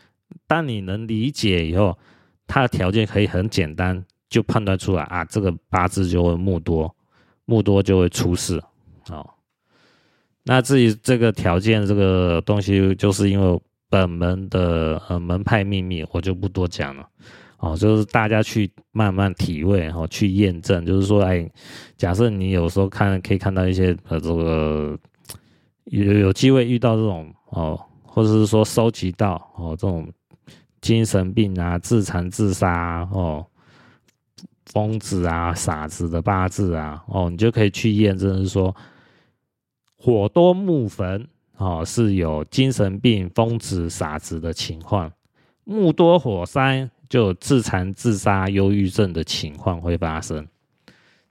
当你能理解以后。它的条件可以很简单，就判断出来啊，这个八字就会木多，木多就会出事。哦，那至于这个条件，这个东西，就是因为本门的呃门派秘密，我就不多讲了。哦，就是大家去慢慢体会，然后去验证。就是说，哎，假设你有时候看可以看到一些呃这个有有机会遇到这种哦，或者是说收集到哦这种。精神病啊，自残自杀，哦，疯子啊，傻子的八字啊，哦，你就可以去验证，是说火多木焚哦，是有精神病、疯子、傻子的情况；木多火塞，就有自残自杀、忧郁症的情况会发生。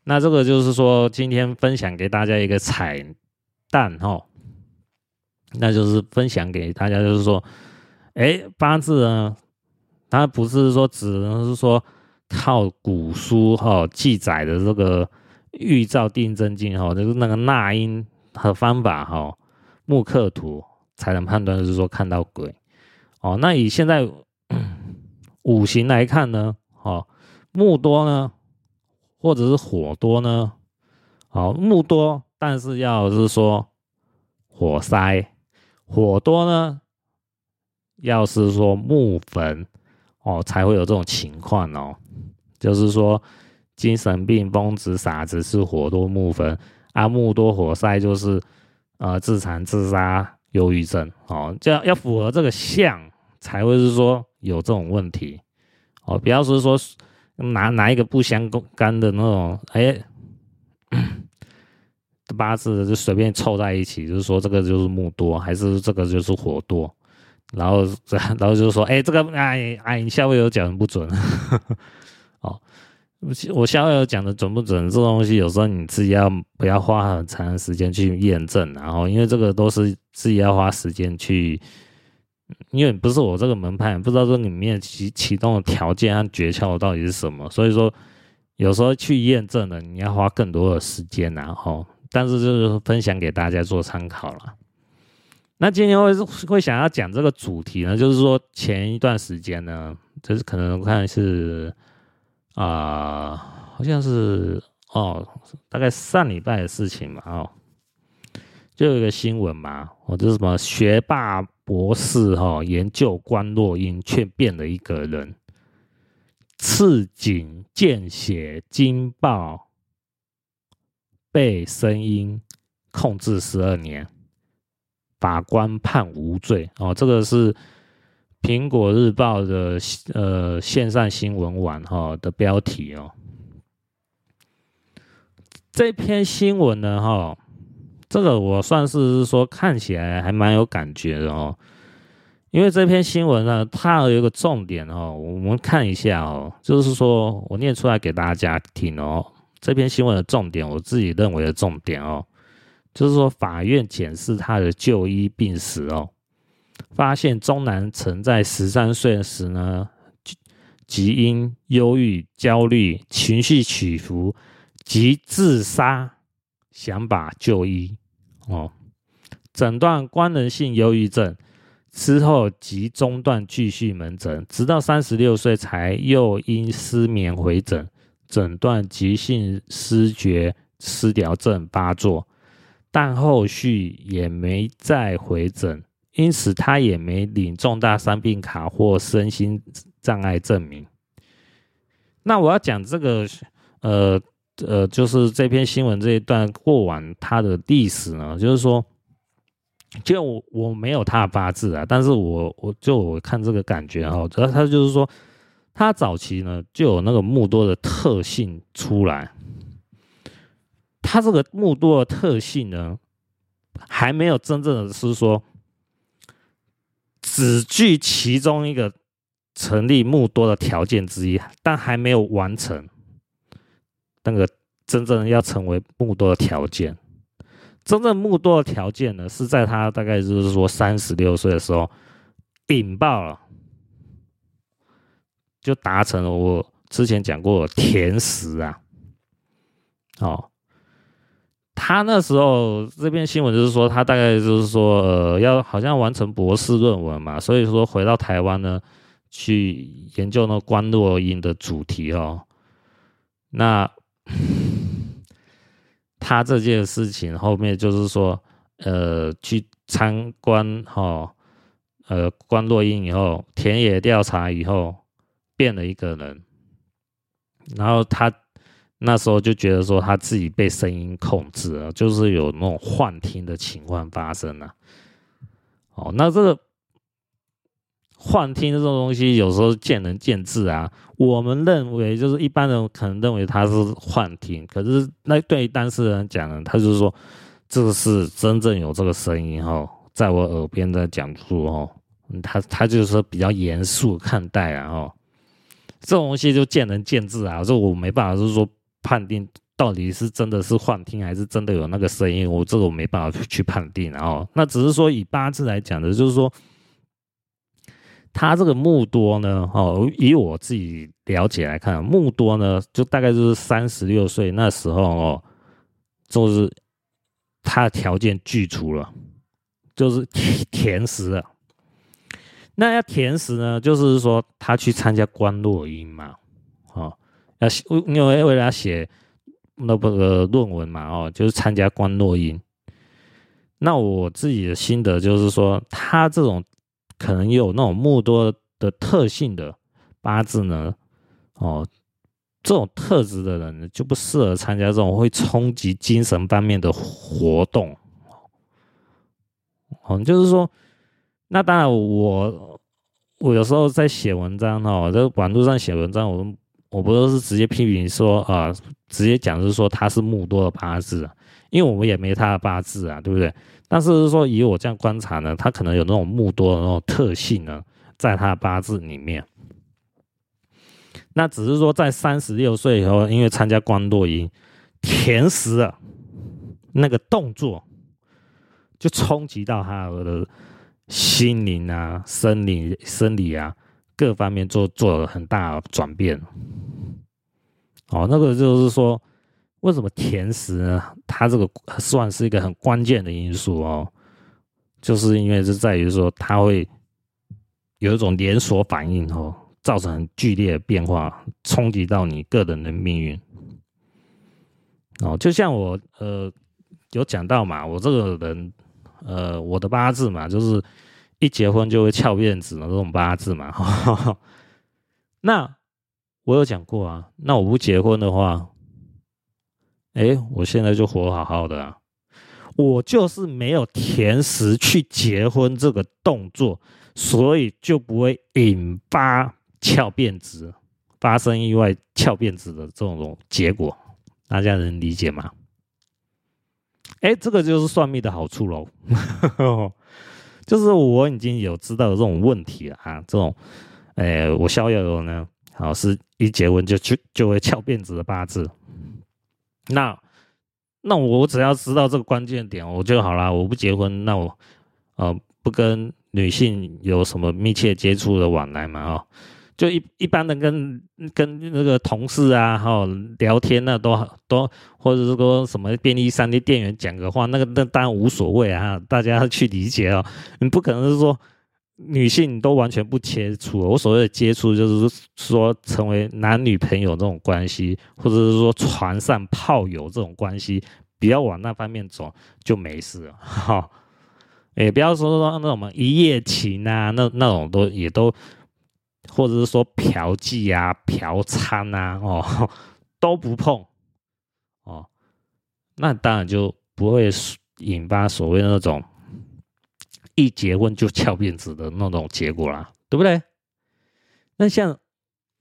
那这个就是说，今天分享给大家一个彩蛋哦，那就是分享给大家，就是说，哎，八字呢？它不是说只能是说靠古书哈记载的这个预兆定真经哈，就是那个纳音和方法哈木刻图才能判断，是说看到鬼哦。那以现在五行来看呢，哦，木多呢，或者是火多呢，好，木多，但是要是说火塞，火多呢，要是说木焚，哦，才会有这种情况哦，就是说精神病、疯子、傻子是火多木焚，啊，木多火塞就是呃自残、自杀、忧郁症，哦，这样要符合这个相。才会是说有这种问题哦，不要是说拿拿一个不相干的那种哎 八字就随便凑在一起，就是说这个就是木多，还是这个就是火多，然后 然后就是说哎这个哎哎你下位有讲不准 哦，我下位有讲的准不准？这东西有时候你自己要不要花很长时间去验证，然后因为这个都是自己要花时间去。因为不是我这个门派，不知道这里面启启动的条件和诀窍到底是什么，所以说有时候去验证了，你要花更多的时间，然后，但是就是分享给大家做参考了。那今天会会想要讲这个主题呢，就是说前一段时间呢，就是可能我看是啊、好像是哦，大概上礼拜的事情嘛，哦，就有一个新闻嘛，哦，就是什么学霸。博士哈、哦、研究观落阴，却变了一个人。赤颈见血惊爆，被声音控制十二年，法官判无罪。哦，这个是苹果日报的呃线上新闻网哈的标题哦。这篇新闻呢哈。这个我算是是说看起来还蛮有感觉的哦，因为这篇新闻呢，它有一个重点哦，我们看一下哦，就是说我念出来给大家听哦。这篇新闻的重点，我自己认为的重点哦，就是说法院检视他的就医病史哦，发现钟男曾在十三岁时呢，即因忧郁、焦虑、情绪起伏及自杀想法就医。哦，诊断官能性忧郁症之后即中断继续门诊，直到三十六岁才又因失眠回诊，诊断急性失觉失调症发作，但后续也没再回诊，因此他也没领重大伤病卡或身心障碍证明。那我要讲这个，呃。呃，就是这篇新闻这一段过往它的历史呢，就是说，就我我没有他的八字啊，但是我我就我看这个感觉哈，主要他就是说，他早期呢就有那个木多的特性出来，他这个木多的特性呢，还没有真正的是说，只具其中一个成立木多的条件之一，但还没有完成。那个真正要成为木多的条件，真正木多的条件呢，是在他大概就是说三十六岁的时候引爆了，就达成了我之前讲过的填实啊。哦，他那时候这篇新闻就是说，他大概就是说，呃，要好像完成博士论文嘛，所以说回到台湾呢，去研究那观落音的主题哦，那。他这件事情后面就是说，呃，去参观哈，呃，观落阴以后，田野调查以后，变了一个人。然后他那时候就觉得说，他自己被声音控制了，就是有那种幻听的情况发生了。哦，那这个。幻听这种东西有时候见仁见智啊。我们认为就是一般人可能认为他是幻听，可是那对于当事人讲呢，他就是说这个是真正有这个声音哈，在我耳边在讲述哦，他他就是说比较严肃看待啊哦。这种东西就见仁见智啊，这我没办法就是说判定到底是真的是幻听还是真的有那个声音，我这个我没办法去判定，然后那只是说以八字来讲的，就是说。他这个木多呢，哦，以我自己了解来看，木多呢，就大概就是三十六岁那时候哦，就是他的条件具足了，就是填实了。那要填实呢，就是说他去参加观落音嘛，哦，要因为为了写那个论文嘛，哦，就是参加观落音。那我自己的心得就是说，他这种可能有那种木多的特性的八字呢，哦，这种特质的人就不适合参加这种会冲击精神方面的活动。哦，就是说。那当然我，我有时候在写文章哦，在网络上写文章，我我不都是直接批评说啊，直接讲就是说他是木多的八字，因为我们也没他的八字啊，对不对？但是说以我这样观察呢，他可能有那种木多的那种特性呢，在他的八字里面。那只是说在三十六岁以后，因为参加观落阴，填实了那个动作，就冲击到他的。心灵啊，生理、生理啊，各方面做做了很大转变。哦，那个就是说，为什么甜食呢？它这个算是一个很关键的因素哦，就是因为是在于说，它会有一种连锁反应哦，造成很剧烈的变化，冲击到你个人的命运。哦，就像我呃有讲到嘛，我这个人。呃，我的八字嘛，就是一结婚就会翘辫子的这种八字嘛。呵呵，那我有讲过啊，那我不结婚的话，哎，我现在就活好好的啊。我就是没有填实去结婚这个动作，所以就不会引发翘辫子、发生意外翘辫子的这种结果。大家能理解吗？哎，这个就是算命的好处喽，就是我已经有知道这种问题了啊，这种，哎，我逍遥游呢，好是一结婚就就就会翘辫子的八字，那那我只要知道这个关键点我就好了，我不结婚，那我呃不跟女性有什么密切接触的往来嘛，哦。就一一般的跟跟那个同事啊，哈聊天那都都，或者是说什么便利商店店员讲个话，那个那当然无所谓啊，大家去理解哦。你不可能是说女性都完全不接触，我所谓的接触就是说成为男女朋友这种关系，或者是说船上炮友这种关系，不要往那方面走就没事了哈。也不要说说那种一夜情啊，那那种都也都。或者是说嫖妓啊、嫖娼啊，哦，都不碰，哦，那当然就不会引发所谓的那种一结婚就翘辫子的那种结果啦，对不对？那像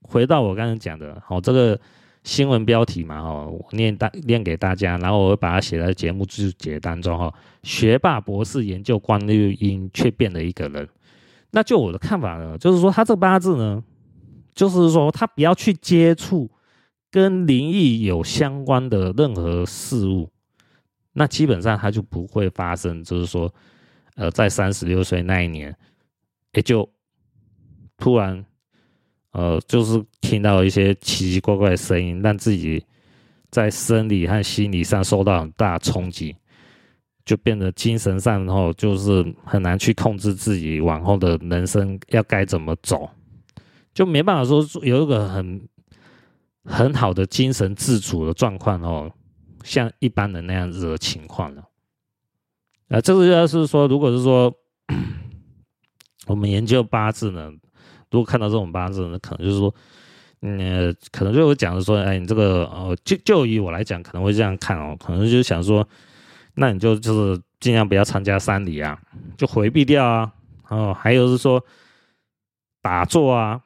回到我刚刚讲的，好，这个新闻标题嘛，哦，我念大念给大家，然后我会把它写在节目注解当中，哈，学霸博士研究观落阴却变了一个人。那就我的看法呢，就是说他这八字呢，就是说他不要去接触跟灵异有相关的任何事物，那基本上他就不会发生，就是说，呃，在三十六岁那一年，也就突然，呃，就是听到一些奇奇怪怪的声音，让自己在生理和心理上受到很大冲击。就变得精神上，然后就是很难去控制自己往后的人生要该怎么走，就没办法说有一个很很好的精神自主的状况哦，像一般人那样子的情况了。啊，这个要是说，如果是说我们研究八字呢，如果看到这种八字呢，可能就是说，嗯，可能就会讲说，哎，你这个哦，就就以我来讲，可能会这样看哦，可能就想说。那你就就是尽量不要参加丧礼啊，就回避掉啊。哦，还有是说打坐啊，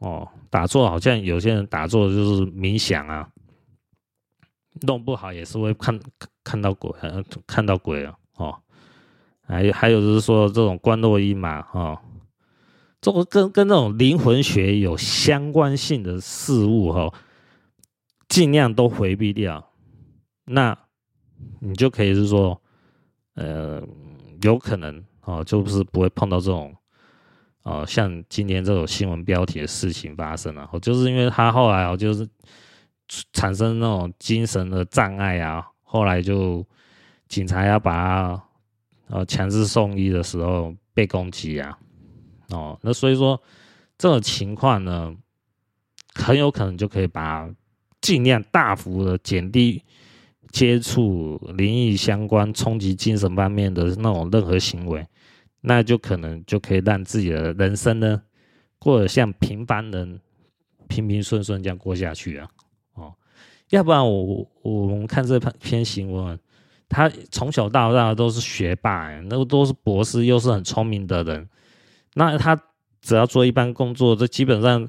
哦，打坐好像有些人打坐就是冥想啊，弄不好也是会看看到鬼，看到鬼啊。还有还有就是说这种观落阴嘛，哦，这个跟跟这种灵魂学有相关性的事物哈，尽量都回避掉。那。你就可以是说，呃，有可能哦，就是不会碰到这种，哦，像今天这种新闻标题的事情发生了，哦，就是因为他后来哦，就是产生那种精神的障碍啊，后来就警察要把他，呃，强制送医的时候被攻击啊，哦。那所以说这种情况呢，很有可能就可以把尽量大幅的减低接触灵异相关、冲击精神方面的那种任何行为，那就可能就可以让自己的人生呢过得像平凡人平平顺顺这样过下去啊。哦，要不然我我们看这篇新闻。他从小到大都是学霸，那都是博士，又是很聪明的人。那他只要做一般工作，这基本上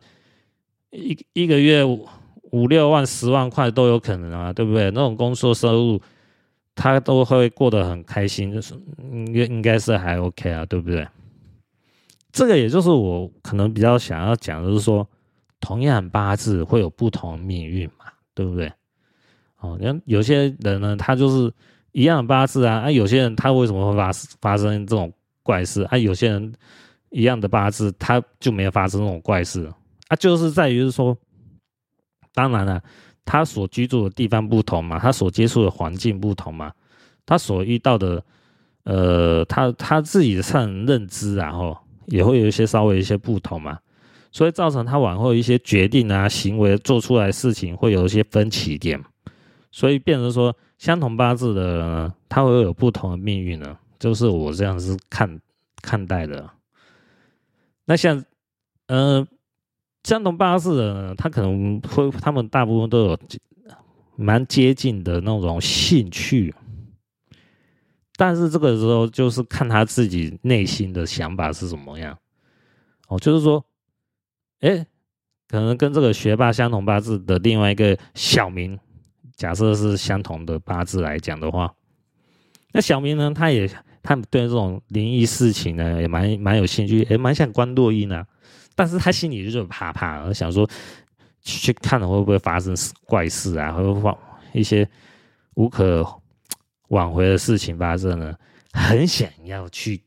一一个月五六万、十万块都有可能啊，对不对？那种工作收入，他都会过得很开心，就是应该应该是还 OK 啊，对不对？这个也就是我可能比较想要讲，就是说，同样八字会有不同命运嘛，对不对？哦，你看有些人呢，他就是。一样的八字啊，啊，有些人他为什么会发发生这种怪事啊？有些人一样的八字，他就没有发生这种怪事啊，就是在于是说，当然了，他所居住的地方不同嘛，他所接触的环境不同嘛，他所遇到的，呃，他他自己上认知啊，吼，也会有一些稍微一些不同嘛，所以造成他往后一些决定啊、行为做出来事情会有一些分歧点，所以变成说。相同八字的人呢，他会有不同的命运呢，就是我这样是看看待的。那像，呃，相同八字的呢，他可能会，他们大部分都有蛮接近的那种兴趣，但是这个时候就是看他自己内心的想法是怎么样。哦，就是说，哎，可能跟这个学霸相同八字的另外一个小明。假设是相同的八字来讲的话，那小明呢，他也他对这种灵异事情呢，也蛮蛮有兴趣，也蛮想观落音的。但是他心里就是怕怕，想说去看了会不会发生怪事啊，会不会一些无可挽回的事情发生呢？很想要去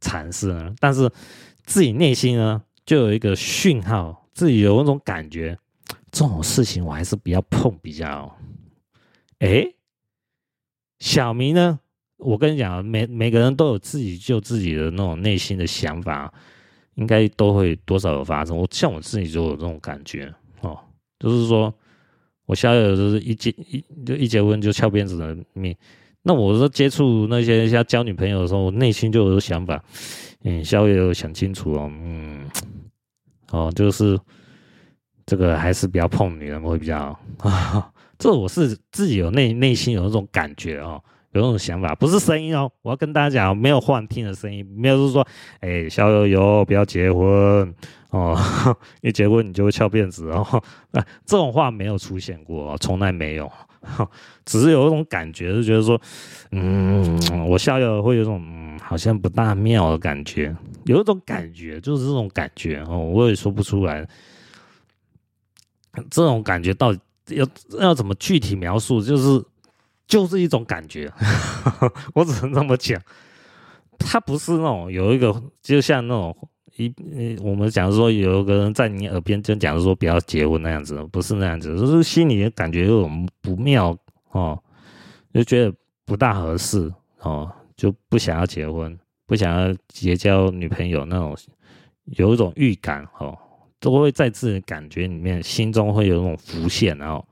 尝试呢，但是自己内心呢，就有一个讯号，自己有那种感觉，这种事情我还是不要碰比较。哎，小明呢？我跟你讲，每每个人都有自己就自己的那种内心的想法，应该都会多少有发生。我像我自己就有这种感觉哦，就是说我小有就是一结一就一结婚就翘辫子的命。那我说接触那些像交女朋友的时候，我内心就有想法，嗯，小有想清楚哦，嗯，哦，就是这个还是不要碰女人会比较好啊。这我是自己有内内心有那种感觉哦，有那种想法，不是声音哦。我要跟大家讲，没有幻听的声音，没有是说，哎，小友友不要结婚哦，一结婚你就会翘辫子哦。那这种话没有出现过，从来没有，只是有一种感觉，是觉得说，嗯，我小友会有种嗯，好像不大妙的感觉，有一种感觉，就是这种感觉哦，我也说不出来，这种感觉到底。要要怎么具体描述？就是就是一种感觉，我只能这么讲。他不是那种有一个，就像那种一我们讲说有一个人在你耳边就讲说不要结婚那样子，不是那样子，就是心里感觉有种不妙哦，就觉得不大合适哦，就不想要结婚，不想要结交女朋友那种，有一种预感哦。都会在自己感觉里面，心中会有那种浮现，然后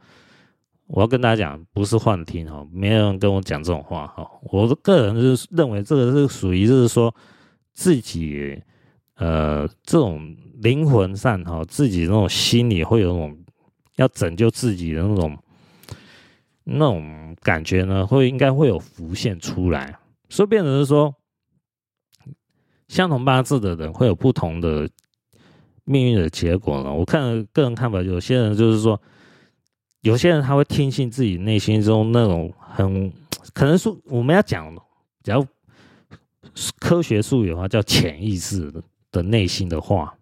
我要跟大家讲，不是幻听哈，没有人跟我讲这种话哈。我个人是认为这个是属于就是说自己呃这种灵魂上哈，自己那种心里会有那种要拯救自己的那种那种感觉呢，会应该会有浮现出来，所以变成是说相同八字的人会有不同的。命运的结果呢？我看个人看法，有些人就是说，有些人他会听信自己内心中那种很可能说我们要讲，只要科学术语的话，叫潜意识的的内心的话。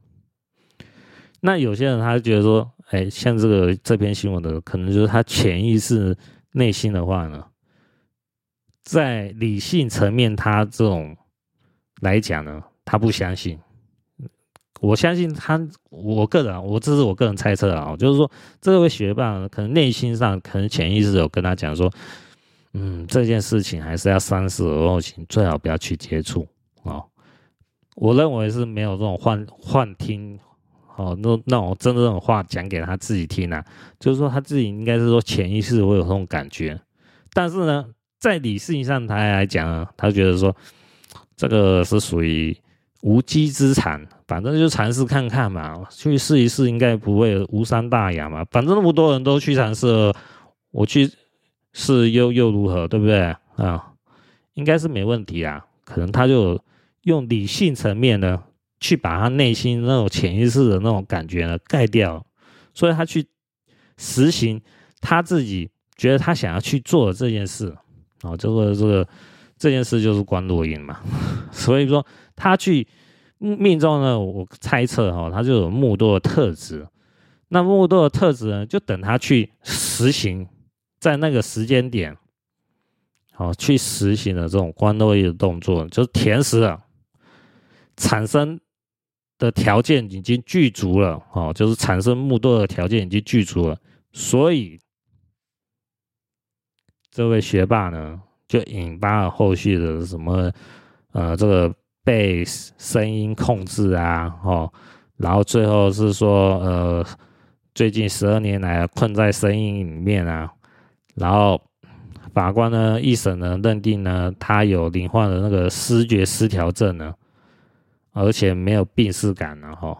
那有些人他觉得说，哎，像这个这篇新闻的，可能就是他潜意识内心的话呢，在理性层面，他这种来讲呢，他不相信。我相信他，我个人，我这是我个人猜测啊，就是说，这位学霸可能内心上，可能潜意识有跟他讲说，嗯，这件事情还是要三思而后行，最好不要去接触啊。我认为是没有这种幻幻听，哦，那那种真的这种话讲给他自己听啊，就是说他自己应该是说潜意识会有这种感觉，但是呢，在理性上他来讲，他觉得说这个是属于无稽之谈，反正就尝试看看嘛，去试一试，应该不会无伤大雅嘛，反正那么多人都去尝试，我去试又又如何，对不对啊？应该是没问题啊，可能他就。用理性层面呢，去把他内心那种潜意识的那种感觉呢盖掉，所以他去实行他自己觉得他想要去做的这件事，哦，这个这个这件事就是观落阴嘛。所以说他去命中呢，我猜测哈，他就有木多的特质。那木多的特质呢，就等他去实行，在那个时间点，好去实行的这种关落阴的动作，就是甜食啊。产生的条件已经具足了，哦，就是产生木多的条件已经具足了，所以这位学霸呢，就引发了后续的什么，呃，这个被声音控制啊，哦，然后最后是说，呃，最近十二年来困在声音里面啊，然后法官呢一审呢认定呢，他有罹患的那个思觉失调症呢。而且没有病识感了哈，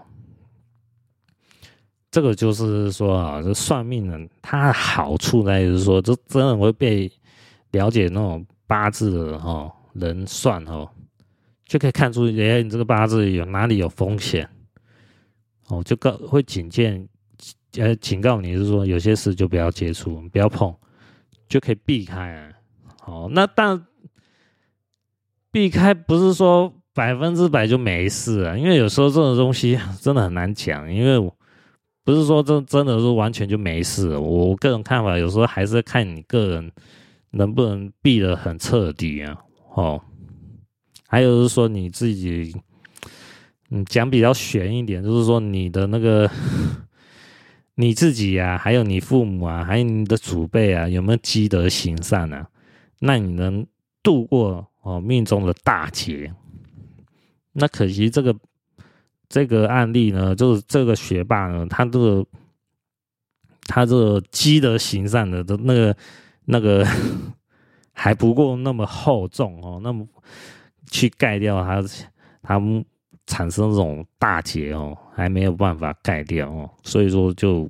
这个就是说啊，这算命人他好处呢，就是说，这真的会被了解那种八字的哈人算哦，就可以看出，哎，你这个八字有哪里有风险哦，就告会警戒，呃，警告你是说，有些事就不要接触，不要碰，就可以避开啊。哦，那但避开不是说。百分之百就没事啊，因为有时候这种东西真的很难讲，因为不是说真真的是完全就没事。我个人看法，有时候还是看你个人能不能避得很彻底啊。哦，还有就是说你自己，嗯，讲比较玄一点，就是说你的那个 你自己啊，还有你父母啊，还有你的祖辈啊，有没有积德行善啊？那你能度过哦命中的大劫。那可惜这个这个案例呢，就是这个学霸呢，他这个他这积德行善的的那个那个 还不够那么厚重哦，那么去盖掉它，它产生这种大劫哦，还没有办法盖掉哦，所以说就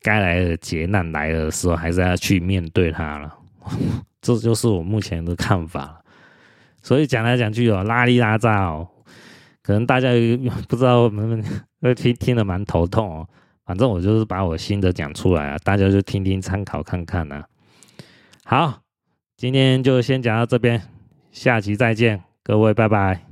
该来的劫难来的时候，还是要去面对它了，这就是我目前的看法。所以讲来讲去哦，拉里拉杂哦，可能大家不知道能不能会听听得蛮头痛哦。反正我就是把我心得讲出来啊，大家就听听参考看看呐。好，今天就先讲到这边，下期再见，各位拜拜。